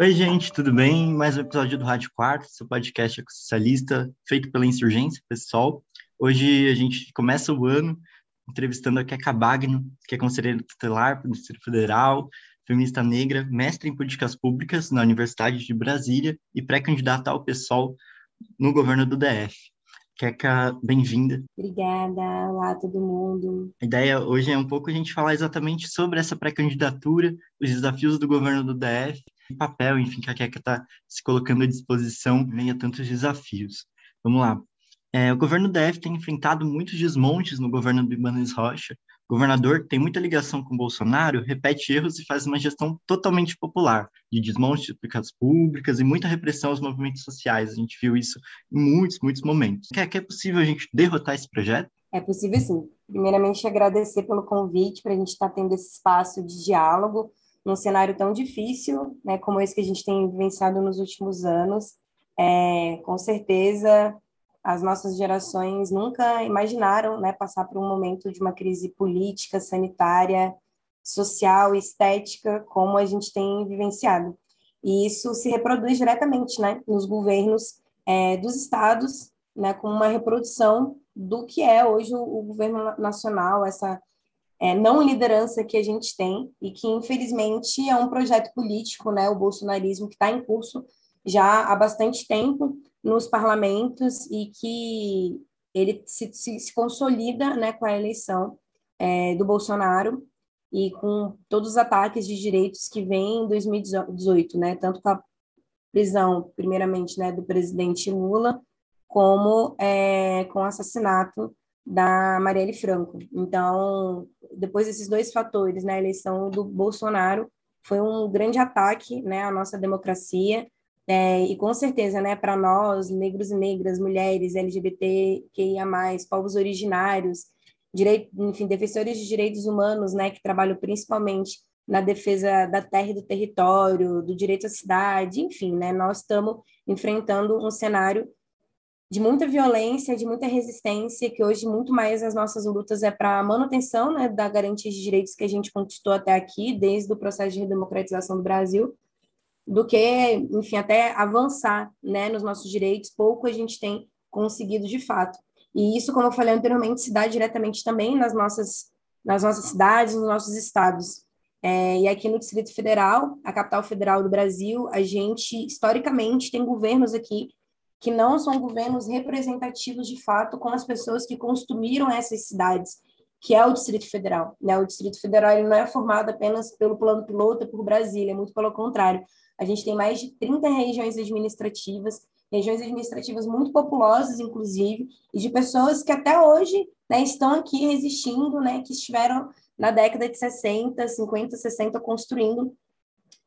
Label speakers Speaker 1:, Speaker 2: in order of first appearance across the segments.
Speaker 1: Oi, gente, tudo bem? Mais um episódio do Rádio Quarto, seu podcast socialista feito pela Insurgência Pessoal. Hoje a gente começa o ano entrevistando a Keka Bagno, que é conselheira tutelar do Distrito Federal, feminista negra, mestre em políticas públicas na Universidade de Brasília e pré-candidata ao PSOL no governo do DF. Keka, bem-vinda.
Speaker 2: Obrigada, olá todo mundo.
Speaker 1: A ideia hoje é um pouco a gente falar exatamente sobre essa pré-candidatura, os desafios do governo do DF, papel, enfim, que a Keka está se colocando à disposição meio tantos desafios. Vamos lá. É, o governo DF tem enfrentado muitos desmontes no governo do Ibanez Rocha, governador tem muita ligação com Bolsonaro, repete erros e faz uma gestão totalmente popular, de desmonte de públicas e muita repressão aos movimentos sociais. A gente viu isso em muitos, muitos momentos. É, que é possível a gente derrotar esse projeto?
Speaker 2: É possível sim. Primeiramente, agradecer pelo convite para a gente estar tá tendo esse espaço de diálogo num cenário tão difícil, né, como esse que a gente tem vivenciado nos últimos anos. É, com certeza, as nossas gerações nunca imaginaram né, passar por um momento de uma crise política, sanitária, social, estética, como a gente tem vivenciado. E isso se reproduz diretamente né, nos governos é, dos estados, né, com uma reprodução do que é hoje o, o governo nacional, essa é, não liderança que a gente tem e que, infelizmente, é um projeto político, né, o bolsonarismo, que está em curso já há bastante tempo, nos parlamentos e que ele se, se, se consolida né, com a eleição é, do Bolsonaro e com todos os ataques de direitos que vêm em 2018, né, tanto com a prisão, primeiramente, né, do presidente Lula, como é, com o assassinato da Marielle Franco. Então, depois desses dois fatores, né, a eleição do Bolsonaro foi um grande ataque né, à nossa democracia, é, e com certeza, né, para nós, negros e negras, mulheres, LGBTQIA+, povos originários, direito, enfim, defensores de direitos humanos, né, que trabalham principalmente na defesa da terra e do território, do direito à cidade, enfim, né, nós estamos enfrentando um cenário de muita violência, de muita resistência, que hoje muito mais as nossas lutas é para a manutenção né, da garantia de direitos que a gente conquistou até aqui, desde o processo de redemocratização do Brasil, do que, enfim, até avançar né, nos nossos direitos, pouco a gente tem conseguido de fato. E isso, como eu falei anteriormente, se dá diretamente também nas nossas, nas nossas cidades, nos nossos estados. É, e aqui no Distrito Federal, a capital federal do Brasil, a gente, historicamente, tem governos aqui que não são governos representativos de fato com as pessoas que construíram essas cidades, que é o Distrito Federal. Né? O Distrito Federal ele não é formado apenas pelo plano piloto por Brasília, muito pelo contrário. A gente tem mais de 30 regiões administrativas, regiões administrativas muito populosas, inclusive, e de pessoas que até hoje né, estão aqui resistindo, né, que estiveram na década de 60, 50, 60 construindo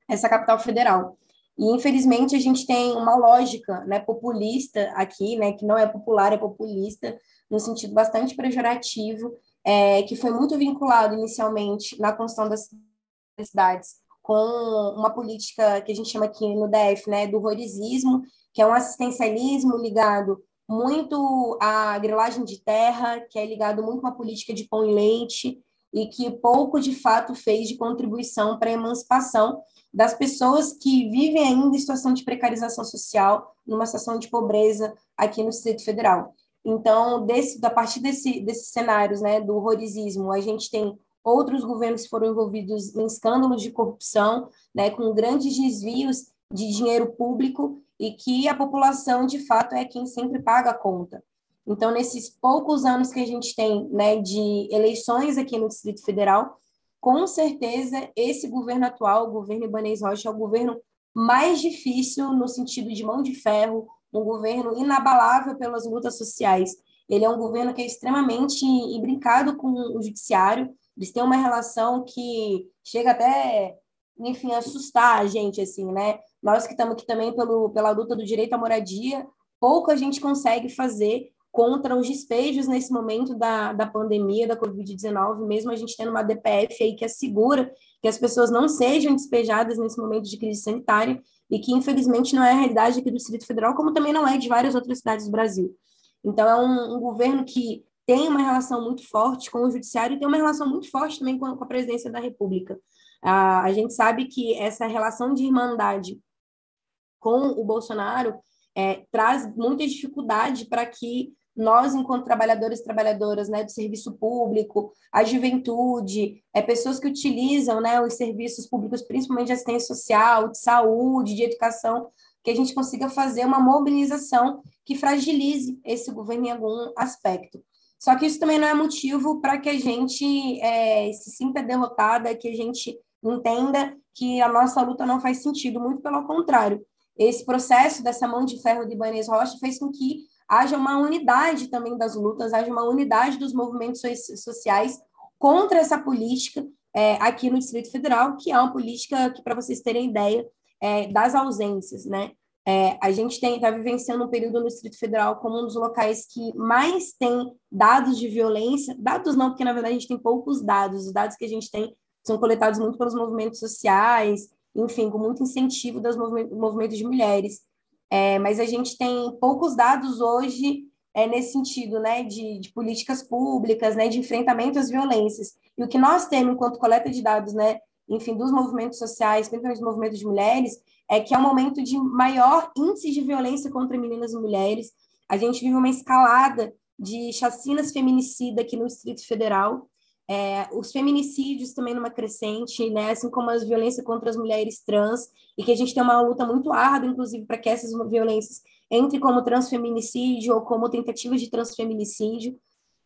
Speaker 2: essa capital federal. E, infelizmente, a gente tem uma lógica né, populista aqui, né, que não é popular, é populista, no sentido bastante pejorativo, é, que foi muito vinculado inicialmente na construção das cidades com uma política que a gente chama aqui no DF, né, do horizismo, que é um assistencialismo ligado muito à grilagem de terra, que é ligado muito a uma política de pão e leite, e que pouco de fato fez de contribuição para a emancipação das pessoas que vivem ainda em situação de precarização social, numa situação de pobreza aqui no Distrito Federal. Então, desse, a partir desse, desses cenários né, do horrorizismo, a gente tem outros governos foram envolvidos em escândalos de corrupção, né, com grandes desvios de dinheiro público e que a população, de fato, é quem sempre paga a conta. Então, nesses poucos anos que a gente tem né, de eleições aqui no Distrito Federal, com certeza esse governo atual, o governo Ibanez Rocha, é o governo mais difícil no sentido de mão de ferro, um governo inabalável pelas lutas sociais. Ele é um governo que é extremamente imbricado com o judiciário, eles têm uma relação que chega até, enfim, assustar a gente, assim, né? Nós que estamos aqui também pelo, pela luta do direito à moradia, pouco a gente consegue fazer contra os despejos nesse momento da, da pandemia, da Covid-19, mesmo a gente tendo uma DPF aí que assegura que as pessoas não sejam despejadas nesse momento de crise sanitária e que, infelizmente, não é a realidade aqui do Distrito Federal, como também não é de várias outras cidades do Brasil. Então, é um, um governo que tem uma relação muito forte com o judiciário e tem uma relação muito forte também com a, com a presidência da República. a gente sabe que essa relação de irmandade com o Bolsonaro é, traz muita dificuldade para que nós, enquanto trabalhadores e trabalhadoras né, do serviço público, a juventude, é, pessoas que utilizam né, os serviços públicos, principalmente de assistência social, de saúde, de educação, que a gente consiga fazer uma mobilização que fragilize esse governo em algum aspecto. Só que isso também não é motivo para que a gente é, se sinta derrotada, que a gente entenda que a nossa luta não faz sentido, muito pelo contrário. Esse processo dessa mão de ferro de Ibanez Rocha fez com que haja uma unidade também das lutas, haja uma unidade dos movimentos sociais contra essa política é, aqui no Distrito Federal, que é uma política que, para vocês terem ideia, é, das ausências, né? É, a gente está vivenciando um período no Distrito Federal como um dos locais que mais tem dados de violência, dados não, porque na verdade a gente tem poucos dados, os dados que a gente tem são coletados muito pelos movimentos sociais, enfim, com muito incentivo dos movimentos de mulheres. É, mas a gente tem poucos dados hoje é, nesse sentido, né, de, de, políticas públicas, né, de enfrentamento às violências. E o que nós temos enquanto coleta de dados, né, enfim, dos movimentos sociais, principalmente dos movimentos de mulheres, é que é um momento de maior índice de violência contra meninas e mulheres. A gente vive uma escalada de chacinas feminicidas aqui no Distrito Federal, é, os feminicídios também numa crescente, né, assim como as violências contra as mulheres trans, e que a gente tem uma luta muito árdua, inclusive, para que essas violências entrem como transfeminicídio ou como tentativa de transfeminicídio.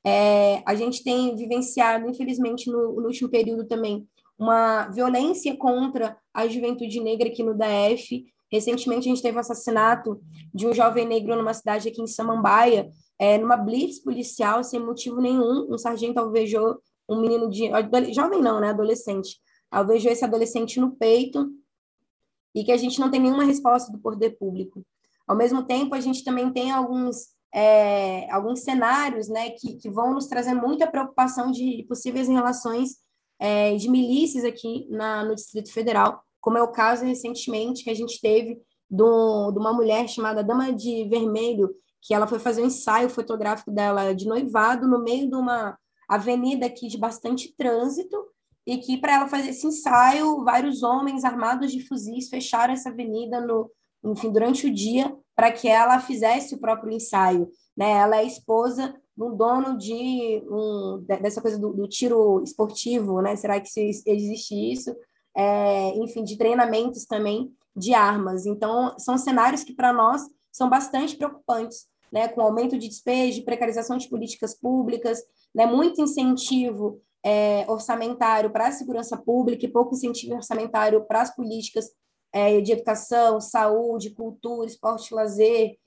Speaker 2: É, a gente tem vivenciado, infelizmente, no, no, último período também, uma violência contra a juventude negra aqui no DF. Recentemente, a gente teve o assassinato de um jovem negro numa cidade aqui em Samambaia, é, numa blitz policial, sem motivo nenhum. Um sargento alvejou um menino de. Jovem não, né? Adolescente. Alvejou esse adolescente no peito e que a gente não tem nenhuma resposta do poder público. Ao mesmo tempo, a gente também tem alguns, é, alguns cenários né, que, que vão nos trazer muita preocupação de possíveis relações é, de milícias aqui na, no Distrito Federal, como é o caso recentemente que a gente teve do, de uma mulher chamada Dama de Vermelho, que ela foi fazer um ensaio fotográfico dela de noivado no meio de uma avenida aqui de bastante trânsito, e que para ela fazer esse ensaio, vários homens armados de fuzis fecharam essa avenida no, enfim, durante o dia para que ela fizesse o próprio ensaio. Né? Ela é esposa do dono de um, dessa coisa do, do tiro esportivo, né? Será que existe isso? É, enfim, de treinamentos também de armas. Então, são cenários que para nós são bastante preocupantes, né? Com aumento de despejo, precarização de políticas públicas, né, muito incentivo é, orçamentário para a segurança pública e pouco incentivo orçamentário para as políticas é, de educação, saúde, cultura, esporte, lazer,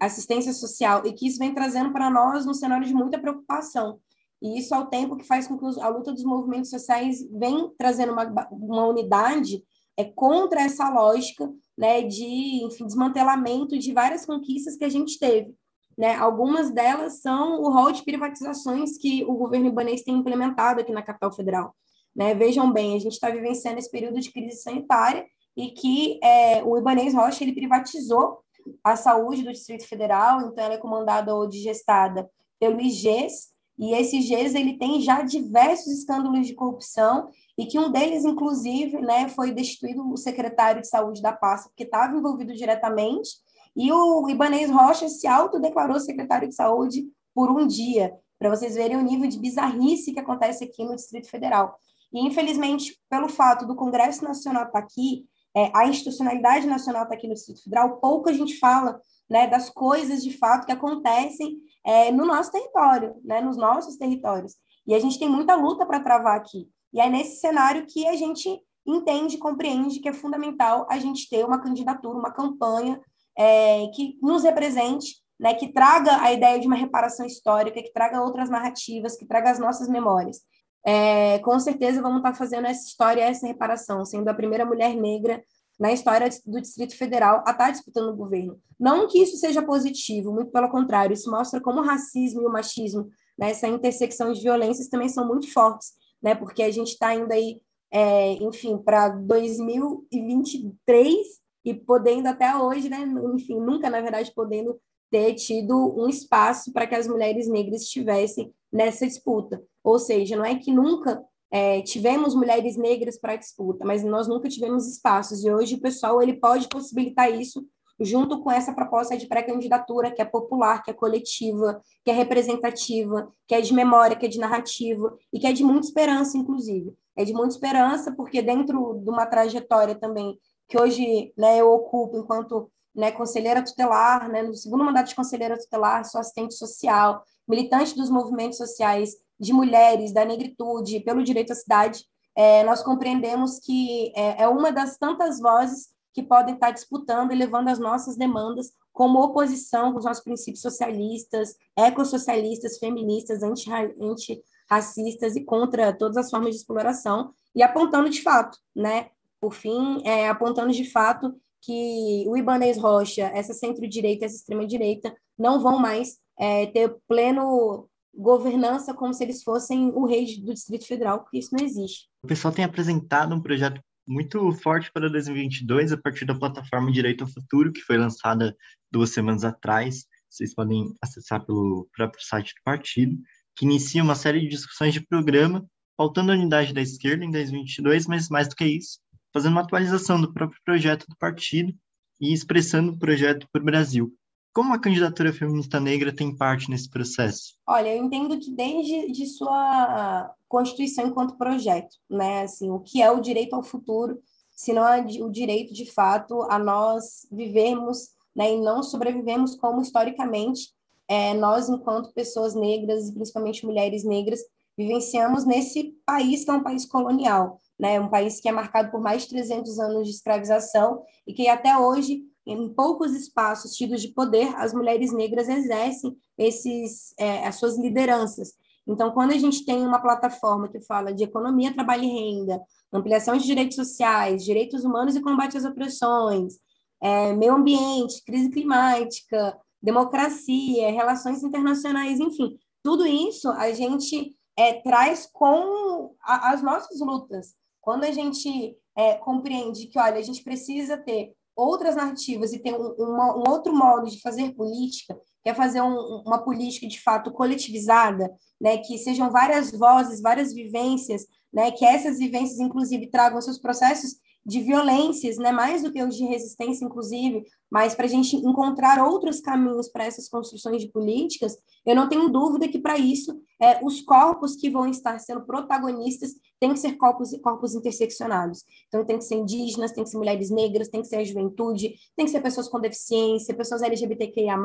Speaker 2: assistência social, e que isso vem trazendo para nós um cenário de muita preocupação. E isso ao tempo que faz com que a luta dos movimentos sociais vem trazendo uma, uma unidade é, contra essa lógica né, de enfim, desmantelamento de várias conquistas que a gente teve. Né? Algumas delas são o rol de privatizações que o governo ibanês tem implementado aqui na capital federal. Né? Vejam bem, a gente está vivenciando esse período de crise sanitária e que é, o Ibanês Rocha ele privatizou a saúde do Distrito Federal, então ela é comandada ou digestada pelo IGES, e esse IGES ele tem já diversos escândalos de corrupção e que um deles, inclusive, né, foi destituído o secretário de saúde da pasta, porque estava envolvido diretamente, e o Ibanês Rocha se autodeclarou secretário de saúde por um dia, para vocês verem o nível de bizarrice que acontece aqui no Distrito Federal. E, infelizmente, pelo fato do Congresso Nacional estar tá aqui, é, a institucionalidade nacional está aqui no Distrito Federal, pouco a gente fala né, das coisas de fato que acontecem é, no nosso território, né, nos nossos territórios. E a gente tem muita luta para travar aqui. E é nesse cenário que a gente entende, compreende que é fundamental a gente ter uma candidatura, uma campanha é, que nos represente, né, que traga a ideia de uma reparação histórica, que traga outras narrativas, que traga as nossas memórias. É, com certeza vamos estar fazendo essa história, essa reparação, sendo a primeira mulher negra na história do Distrito Federal a estar disputando o governo. Não que isso seja positivo, muito pelo contrário, isso mostra como o racismo e o machismo, né, essa intersecção de violências também são muito fortes, né, porque a gente está indo aí, é, enfim, para 2023 e podendo até hoje, né, enfim, nunca, na verdade, podendo ter tido um espaço para que as mulheres negras estivessem nessa disputa. Ou seja, não é que nunca é, tivemos mulheres negras para a disputa, mas nós nunca tivemos espaços, e hoje o pessoal ele pode possibilitar isso junto com essa proposta de pré-candidatura que é popular, que é coletiva, que é representativa, que é de memória, que é de narrativa e que é de muita esperança, inclusive. É de muita esperança porque dentro de uma trajetória também que hoje né, eu ocupo enquanto né, conselheira tutelar, né, no segundo mandato de conselheira tutelar, sou assistente social, militante dos movimentos sociais de mulheres, da negritude, pelo direito à cidade, é, nós compreendemos que é, é uma das tantas vozes que podem estar disputando e levando as nossas demandas como oposição com os nossos princípios socialistas, ecossocialistas, feministas, antirracistas e contra todas as formas de exploração, e apontando de fato, né, por fim, é, apontando de fato que o Ibanez Rocha, essa centro-direita, essa extrema-direita, não vão mais é, ter pleno governança como se eles fossem o rei do Distrito Federal, porque isso não existe.
Speaker 1: O pessoal tem apresentado um projeto muito forte para 2022 a partir da plataforma Direito ao Futuro, que foi lançada duas semanas atrás. Vocês podem acessar pelo próprio site do partido, que inicia uma série de discussões de programa, faltando a unidade da esquerda em 2022, mas mais do que isso, fazendo uma atualização do próprio projeto do partido e expressando o projeto para o Brasil. Como a candidatura feminista negra tem parte nesse processo?
Speaker 2: Olha, eu entendo que desde de sua constituição enquanto projeto, né, assim, o que é o direito ao futuro, se não é o direito de fato a nós vivermos, né, e não sobrevivemos como historicamente é, nós enquanto pessoas negras, principalmente mulheres negras, vivenciamos nesse país que é um país colonial, né, um país que é marcado por mais de 300 anos de escravização e que até hoje em poucos espaços tidos de poder, as mulheres negras exercem esses, é, as suas lideranças. Então, quando a gente tem uma plataforma que fala de economia, trabalho e renda, ampliação de direitos sociais, direitos humanos e combate às opressões, é, meio ambiente, crise climática, democracia, relações internacionais, enfim, tudo isso a gente é, traz com a, as nossas lutas. Quando a gente é, compreende que, olha, a gente precisa ter outras narrativas e tem um, uma, um outro modo de fazer política, que é fazer um, uma política de fato coletivizada, né, que sejam várias vozes, várias vivências, né, que essas vivências, inclusive, tragam seus processos de violências, né, mais do que os de resistência, inclusive, mas para a gente encontrar outros caminhos para essas construções de políticas, eu não tenho dúvida que para isso é, os corpos que vão estar sendo protagonistas têm que ser corpos, corpos interseccionados. Então, tem que ser indígenas, tem que ser mulheres negras, tem que ser a juventude, tem que ser pessoas com deficiência, pessoas LGBTQIA+,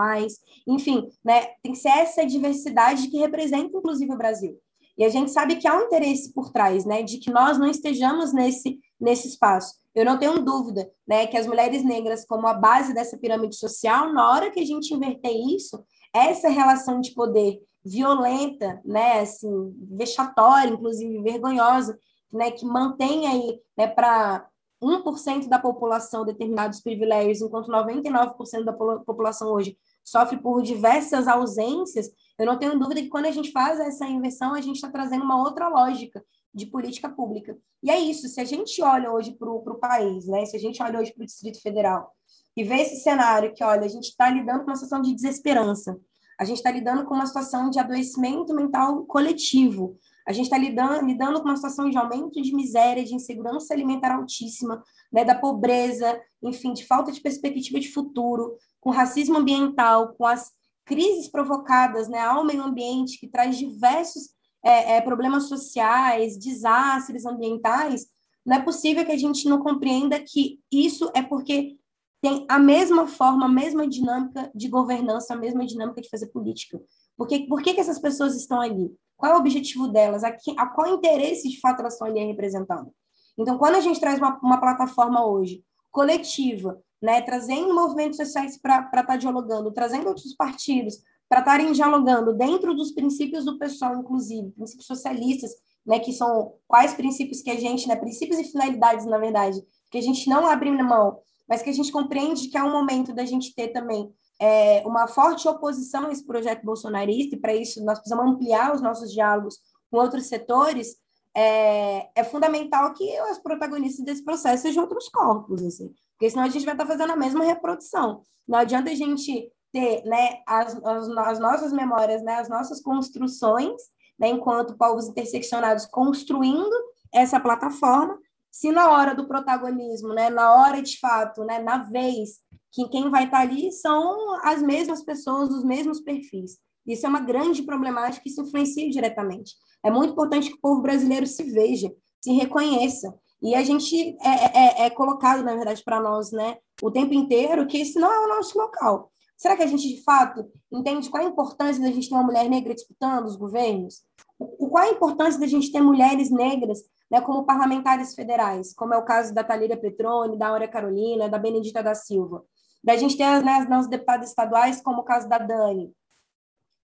Speaker 2: enfim, né, tem que ser essa diversidade que representa, inclusive, o Brasil. E a gente sabe que há um interesse por trás, né, de que nós não estejamos nesse, nesse espaço. Eu não tenho dúvida, né, que as mulheres negras, como a base dessa pirâmide social, na hora que a gente inverter isso, essa relação de poder violenta, né, assim, vexatória, inclusive vergonhosa, né, que mantém aí, né, para 1% da população determinados privilégios, enquanto 99% da população hoje sofre por diversas ausências, eu não tenho dúvida que quando a gente faz essa inversão, a gente está trazendo uma outra lógica de política pública. E é isso, se a gente olha hoje para o país, né, se a gente olha hoje para o Distrito Federal e vê esse cenário que, olha, a gente está lidando com uma situação de desesperança, a gente está lidando com uma situação de adoecimento mental coletivo, a gente está lidando, lidando com uma situação de aumento de miséria, de insegurança alimentar altíssima, né, da pobreza, enfim, de falta de perspectiva de futuro, com racismo ambiental, com as crises provocadas né, ao meio ambiente, que traz diversos é, é, problemas sociais, desastres ambientais, não é possível que a gente não compreenda que isso é porque tem a mesma forma, a mesma dinâmica de governança, a mesma dinâmica de fazer política. Porque, por que, que essas pessoas estão ali? Qual é o objetivo delas? A, que, a qual interesse, de fato, elas estão ali representando? Então, quando a gente traz uma, uma plataforma hoje coletiva, né, trazendo movimentos sociais para estar tá dialogando, trazendo outros partidos para estarem dialogando dentro dos princípios do pessoal, inclusive, princípios socialistas, né, que são quais princípios que a gente, né, princípios e finalidades, na verdade, que a gente não abre mão, mas que a gente compreende que é um momento da gente ter também é, uma forte oposição a esse projeto bolsonarista, e para isso nós precisamos ampliar os nossos diálogos com outros setores, é, é fundamental que os protagonistas desse processo sejam outros corpos, assim, porque senão a gente vai estar fazendo a mesma reprodução. Não adianta a gente ter né, as, as, as nossas memórias, né, as nossas construções, né, enquanto povos interseccionados construindo essa plataforma, se na hora do protagonismo, né, na hora de fato, né, na vez que quem vai estar ali são as mesmas pessoas, os mesmos perfis. Isso é uma grande problemática que se influencia diretamente. É muito importante que o povo brasileiro se veja, se reconheça. E a gente é, é, é colocado, na verdade, para nós, né, o tempo inteiro, que esse não é o nosso local. Será que a gente, de fato, entende qual a importância da gente ter uma mulher negra disputando os governos? O, qual a importância da gente ter mulheres negras né, como parlamentares federais, como é o caso da Talíria Petroni, da Áurea Carolina, da Benedita da Silva? Da gente ter né, as nossas deputadas estaduais, como o caso da Dani.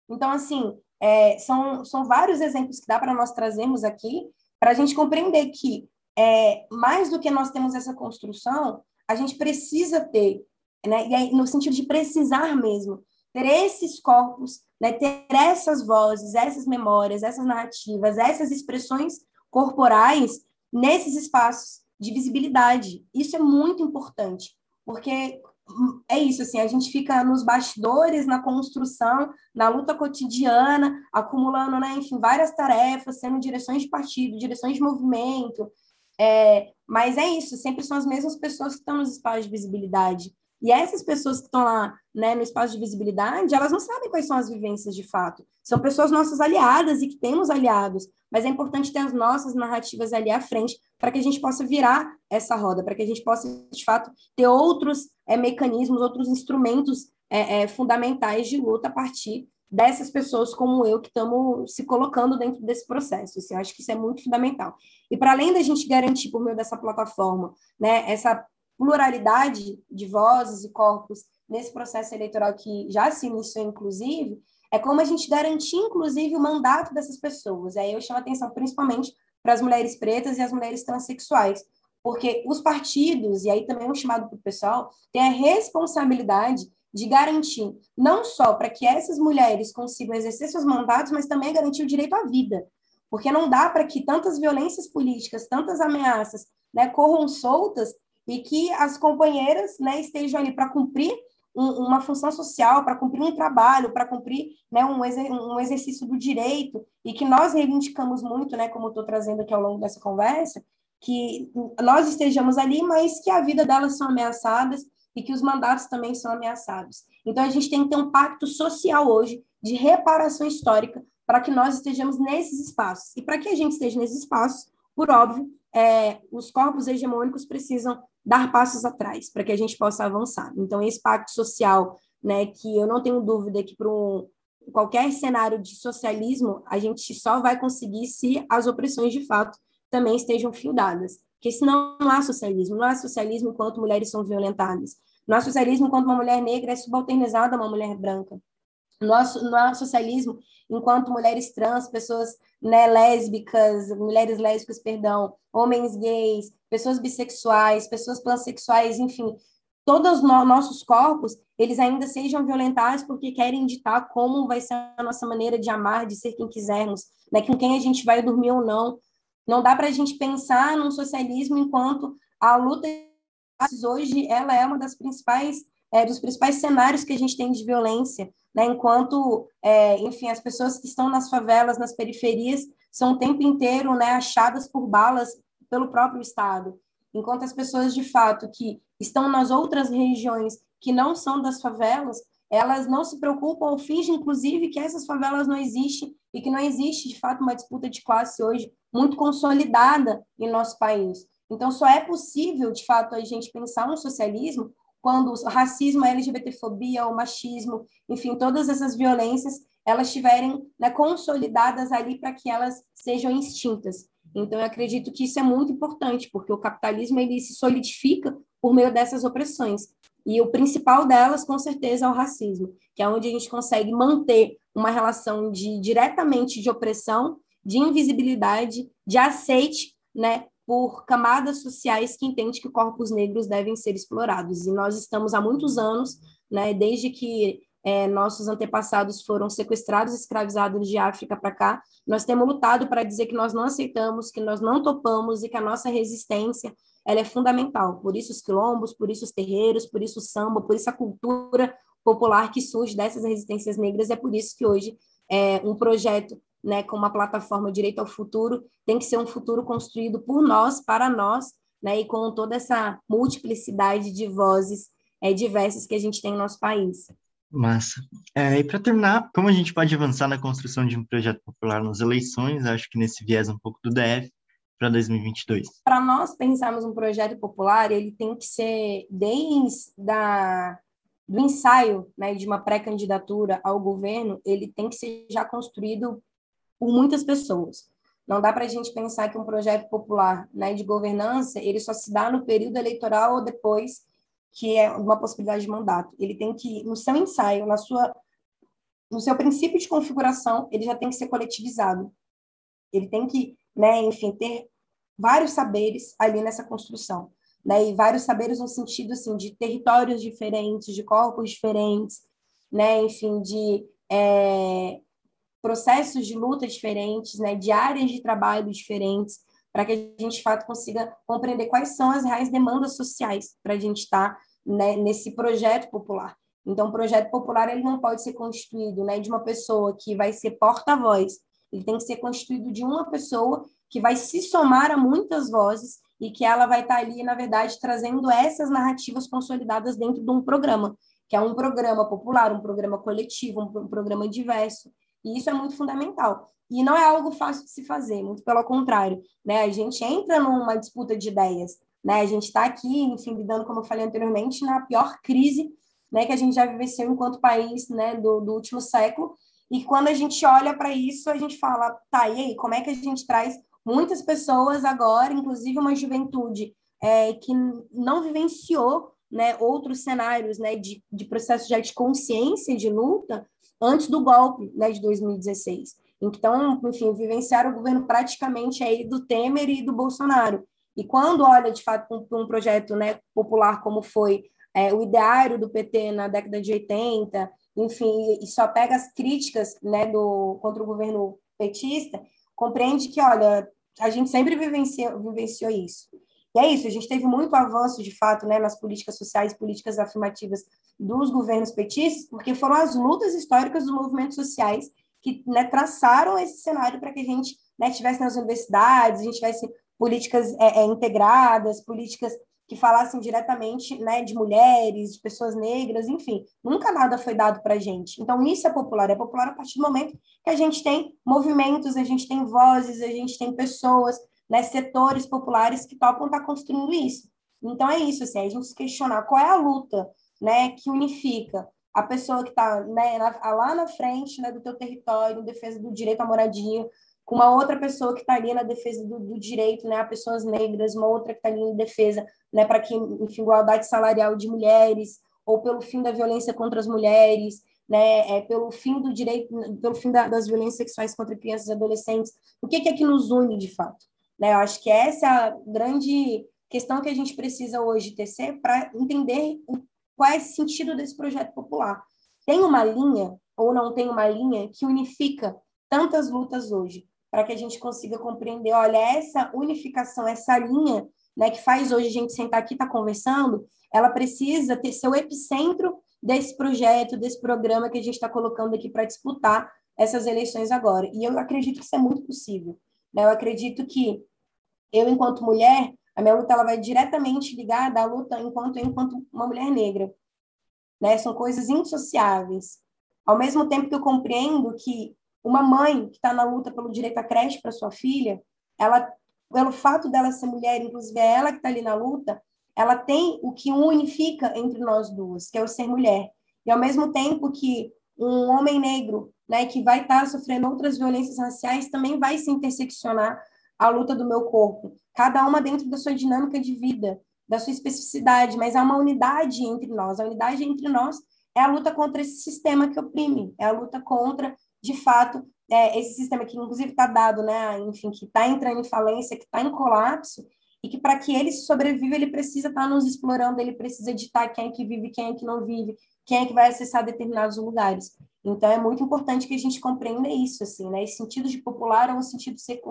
Speaker 2: Então, assim, é, são, são vários exemplos que dá para nós trazermos aqui, para a gente compreender que, é, mais do que nós temos essa construção, a gente precisa ter né? E aí, no sentido de precisar mesmo ter esses corpos, né? ter essas vozes, essas memórias, essas narrativas, essas expressões corporais nesses espaços de visibilidade. Isso é muito importante, porque é isso, assim, a gente fica nos bastidores, na construção, na luta cotidiana, acumulando, né, enfim, várias tarefas, sendo direções de partido, direções de movimento, é, mas é isso, sempre são as mesmas pessoas que estão nos espaços de visibilidade. E essas pessoas que estão lá né, no espaço de visibilidade, elas não sabem quais são as vivências de fato. São pessoas nossas aliadas e que temos aliados, mas é importante ter as nossas narrativas ali à frente para que a gente possa virar essa roda, para que a gente possa, de fato, ter outros é, mecanismos, outros instrumentos é, é, fundamentais de luta a partir dessas pessoas como eu que estamos se colocando dentro desse processo. Assim, eu acho que isso é muito fundamental. E para além da gente garantir, por meio dessa plataforma, né, essa pluralidade de vozes e corpos nesse processo eleitoral que já se iniciou, inclusive, é como a gente garantir, inclusive, o mandato dessas pessoas. Aí eu chamo atenção principalmente para as mulheres pretas e as mulheres transexuais, porque os partidos, e aí também é um chamado para o pessoal, têm a responsabilidade de garantir, não só para que essas mulheres consigam exercer seus mandatos, mas também garantir o direito à vida. Porque não dá para que tantas violências políticas, tantas ameaças né, corram soltas e que as companheiras né, estejam ali para cumprir um, uma função social, para cumprir um trabalho, para cumprir né, um, exer um exercício do direito, e que nós reivindicamos muito, né, como estou trazendo aqui ao longo dessa conversa, que nós estejamos ali, mas que a vida delas são ameaçadas e que os mandatos também são ameaçados. Então, a gente tem que ter um pacto social hoje de reparação histórica para que nós estejamos nesses espaços. E para que a gente esteja nesses espaços, por óbvio, é, os corpos hegemônicos precisam dar passos atrás para que a gente possa avançar. Então, esse pacto social, né, que eu não tenho dúvida que para um, qualquer cenário de socialismo, a gente só vai conseguir se as opressões de fato também estejam fildadas. Porque senão não há socialismo. Não há socialismo enquanto mulheres são violentadas. Não há socialismo enquanto uma mulher negra é subalternizada a uma mulher branca. Não há socialismo enquanto mulheres trans, pessoas né, lésbicas, mulheres lésbicas, perdão, homens gays, pessoas bissexuais, pessoas pansexuais, enfim, todos os no nossos corpos, eles ainda sejam violentados porque querem ditar como vai ser a nossa maneira de amar, de ser quem quisermos, né, com quem a gente vai dormir ou não. Não dá para a gente pensar num socialismo enquanto a luta hoje ela é uma das principais é, dos principais cenários que a gente tem de violência, né? Enquanto, é, enfim, as pessoas que estão nas favelas, nas periferias, são o tempo inteiro, né, achadas por balas pelo próprio Estado, enquanto as pessoas de fato que estão nas outras regiões que não são das favelas, elas não se preocupam ou fingem, inclusive, que essas favelas não existem e que não existe, de fato, uma disputa de classe hoje muito consolidada em nosso país. Então, só é possível, de fato, a gente pensar um socialismo quando o racismo, a LGBTfobia, o machismo, enfim, todas essas violências, elas estiverem né, consolidadas ali para que elas sejam extintas. Então, eu acredito que isso é muito importante, porque o capitalismo ele se solidifica por meio dessas opressões. E o principal delas, com certeza, é o racismo, que é onde a gente consegue manter uma relação de diretamente de opressão, de invisibilidade, de aceite, né, por camadas sociais que entendem que corpos negros devem ser explorados. E nós estamos há muitos anos, né, desde que é, nossos antepassados foram sequestrados, escravizados de África para cá, nós temos lutado para dizer que nós não aceitamos, que nós não topamos e que a nossa resistência ela é fundamental. Por isso os quilombos, por isso os terreiros, por isso o samba, por isso a cultura popular que surge dessas resistências negras. É por isso que hoje é, um projeto né, com uma plataforma Direito ao Futuro, tem que ser um futuro construído por nós, para nós, né, e com toda essa multiplicidade de vozes é, diversas que a gente tem no nosso país.
Speaker 1: Massa. É, e para terminar, como a gente pode avançar na construção de um projeto popular nas eleições? Acho que nesse viés um pouco do DF para 2022.
Speaker 2: Para nós pensarmos um projeto popular, ele tem que ser desde da, do ensaio né, de uma pré-candidatura ao governo, ele tem que ser já construído por muitas pessoas. Não dá para a gente pensar que um projeto popular né, de governança ele só se dá no período eleitoral ou depois que é uma possibilidade de mandato. Ele tem que, no seu ensaio, na sua, no seu princípio de configuração, ele já tem que ser coletivizado. Ele tem que, né, enfim, ter vários saberes ali nessa construção. Né, e vários saberes no sentido assim de territórios diferentes, de corpos diferentes, né, enfim, de é, processos de luta diferentes, né, de áreas de trabalho diferentes, para que a gente, de fato, consiga compreender quais são as reais demandas sociais para a gente estar tá, né, nesse projeto popular. Então, o projeto popular ele não pode ser constituído né, de uma pessoa que vai ser porta-voz, ele tem que ser constituído de uma pessoa que vai se somar a muitas vozes e que ela vai estar tá ali, na verdade, trazendo essas narrativas consolidadas dentro de um programa, que é um programa popular, um programa coletivo, um, programa diverso. E isso é muito fundamental. E não é algo fácil de se fazer, muito pelo contrário. Né? A gente entra numa disputa de ideias. Né? A gente está aqui, enfim, lidando, como eu falei anteriormente, na pior crise né, que a gente já vivenciou enquanto país né, do, do último século. E quando a gente olha para isso, a gente fala, tá, e aí, como é que a gente traz muitas pessoas agora, inclusive uma juventude é, que não vivenciou né, outros cenários né, de, de processo já de consciência de luta, antes do golpe né, de 2016. Então, enfim, vivenciaram o governo praticamente aí do Temer e do Bolsonaro. E quando olha, de fato, para um, um, projeto né, popular como foi é, o ideário do PT na década de 80, enfim, e só pega as críticas né, do, contra o governo petista, compreende que, olha, a gente sempre vivenciou, vivenciou isso. E é isso, a gente teve muito avanço, de fato, né, nas políticas sociais, políticas afirmativas dos governos petistas, porque foram as lutas históricas dos movimentos sociais que né, traçaram esse cenário para que a gente né, tivesse nas universidades, a gente tivesse políticas é, é, integradas, políticas que falassem diretamente né, de mulheres, de pessoas negras, enfim, nunca nada foi dado para a gente. Então, isso é popular, é popular a partir do momento que a gente tem movimentos, a gente tem vozes, a gente tem pessoas, né, setores populares que topam estar tá construindo isso. Então, é isso, assim, a gente se questionar qual é a luta né, que unifica a pessoa que está né, lá na frente né, do teu território, em defesa do direito à moradia, com uma outra pessoa que está ali na defesa do, do, direito né, a pessoas negras, uma outra que está ali em defesa né, para que, enfim, igualdade salarial de mulheres, ou pelo fim da violência contra as mulheres, né, é, pelo fim do direito, pelo fim da, das violências sexuais contra crianças e adolescentes. O que, que é que nos une de fato? Né, eu acho que essa é a grande questão que a gente precisa hoje tecer para entender qual é o sentido desse projeto popular. Tem uma linha, ou não tem uma linha, que unifica tantas lutas hoje, para que a gente consiga compreender, olha, essa unificação, essa linha né, que faz hoje a gente sentar aqui e tá conversando, ela precisa ter seu epicentro desse projeto, desse programa que a gente está colocando aqui para disputar essas eleições agora. E eu acredito que isso é muito possível. Né? Eu acredito que eu, enquanto mulher, a minha luta ela vai diretamente ligada à luta enquanto enquanto uma mulher negra. Né? São coisas indissociáveis. Ao mesmo tempo que eu compreendo que uma mãe que está na luta pelo direito à creche para sua filha, ela, pelo fato dela ser mulher, inclusive é ela que está ali na luta, ela tem o que unifica entre nós duas, que é o ser mulher. E ao mesmo tempo que um homem negro, né, que vai estar tá sofrendo outras violências raciais, também vai se interseccionar à luta do meu corpo cada uma dentro da sua dinâmica de vida, da sua especificidade, mas há uma unidade entre nós. A unidade entre nós é a luta contra esse sistema que oprime, é a luta contra, de fato, é, esse sistema que inclusive está dado, né, enfim, que está entrando em falência, que está em colapso, e que para que ele sobreviva, ele precisa estar tá nos explorando, ele precisa ditar quem é que vive, quem é que não vive, quem é que vai acessar determinados lugares. Então, é muito importante que a gente compreenda isso, assim, né? Esse sentido de popular é um sentido de ser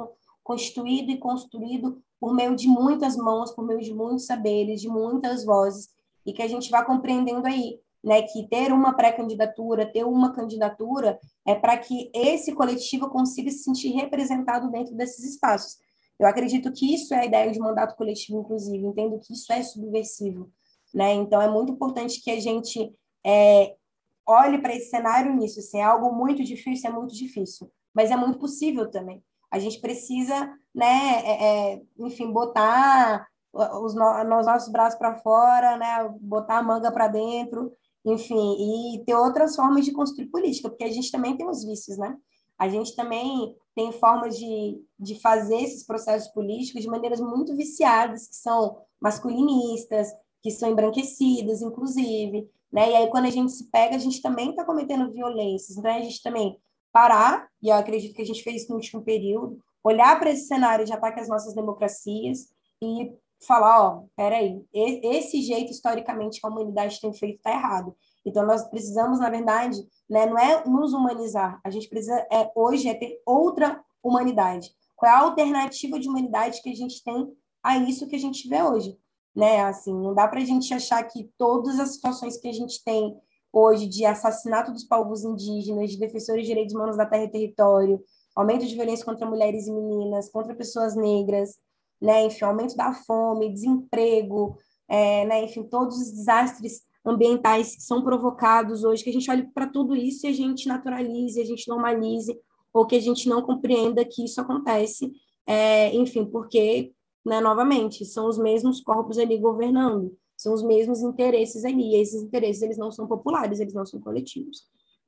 Speaker 2: constituído e construído por meio de muitas mãos, por meio de muitos saberes, de muitas vozes, e que a gente vá compreendendo aí, né, que ter uma pré-candidatura, ter uma candidatura, é para que esse coletivo consiga se sentir representado dentro desses espaços. Eu acredito que isso é a ideia de mandato coletivo, inclusive, entendo que isso é subversivo. né? Então, é muito importante que a gente é, olhe para esse cenário nisso. Assim, é algo muito difícil, é muito difícil, mas é muito possível também. A gente precisa, né, é, é, enfim, botar os, no, nossos braços para fora, né, botar a manga para dentro, enfim, e ter outras formas de construir política, porque a gente também tem os vícios, né? A gente também tem formas de, de fazer esses processos políticos de maneiras muito viciadas, que são masculinistas, que são embranquecidas, inclusive, né? E aí, quando a gente se pega, a gente também está cometendo violências, então a gente também parar, e eu acredito que a gente fez isso no último período, olhar para esse cenário de ataque às nossas democracias e falar, ó, peraí, esse jeito historicamente que a humanidade tem feito está errado. Então nós precisamos, na verdade, né, não é nos humanizar, a gente precisa é, hoje é ter outra humanidade. Qual é a alternativa de humanidade que a gente tem a isso que a gente vê hoje? Né? Assim, não dá para a gente achar que todas as situações que a gente tem hoje de assassinato dos povos indígenas, de defensores de direitos humanos da terra e território, aumento de violência contra mulheres e meninas, contra pessoas negras, né, enfim, aumento da fome, desemprego, é, né, enfim, todos os desastres ambientais que são provocados hoje, que a gente olhe para tudo isso e a gente naturalize, a gente normalize, ou que a gente não compreenda que isso acontece, é, enfim, porque, né, novamente, são os mesmos corpos ali governando, são os mesmos interesses ali, e esses interesses eles não são populares, eles não são coletivos.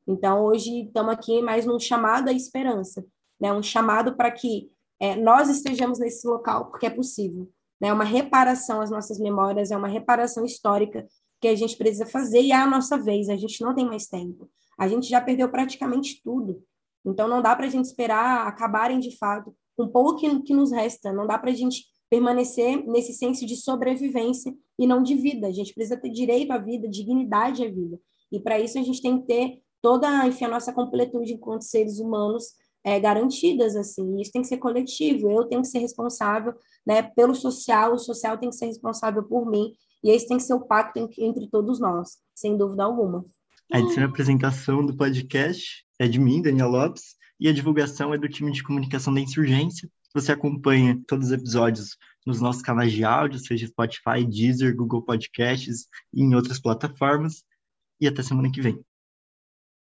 Speaker 2: Então, hoje estamos aqui mais num chamado à esperança, né? um chamado para que é, nós estejamos nesse local, porque é possível. É né? uma reparação às nossas memórias, é uma reparação histórica que a gente precisa fazer, e é a nossa vez, a gente não tem mais tempo. A gente já perdeu praticamente tudo. Então, não dá para a gente esperar acabarem de fato com pouco que, que nos resta, não dá para a gente permanecer nesse senso de sobrevivência e não de vida. A gente precisa ter direito à vida, dignidade à vida. E para isso a gente tem que ter toda enfim, a nossa completude enquanto seres humanos é, garantidas, assim. Isso tem que ser coletivo. Eu tenho que ser responsável né, pelo social, o social tem que ser responsável por mim. E esse tem que ser o pacto entre todos nós, sem dúvida alguma.
Speaker 1: A edição e apresentação do podcast é de mim, Daniel Lopes, e a divulgação é do time de comunicação da Insurgência, você acompanha todos os episódios nos nossos canais de áudio, seja Spotify, Deezer, Google Podcasts e em outras plataformas. E até semana que vem.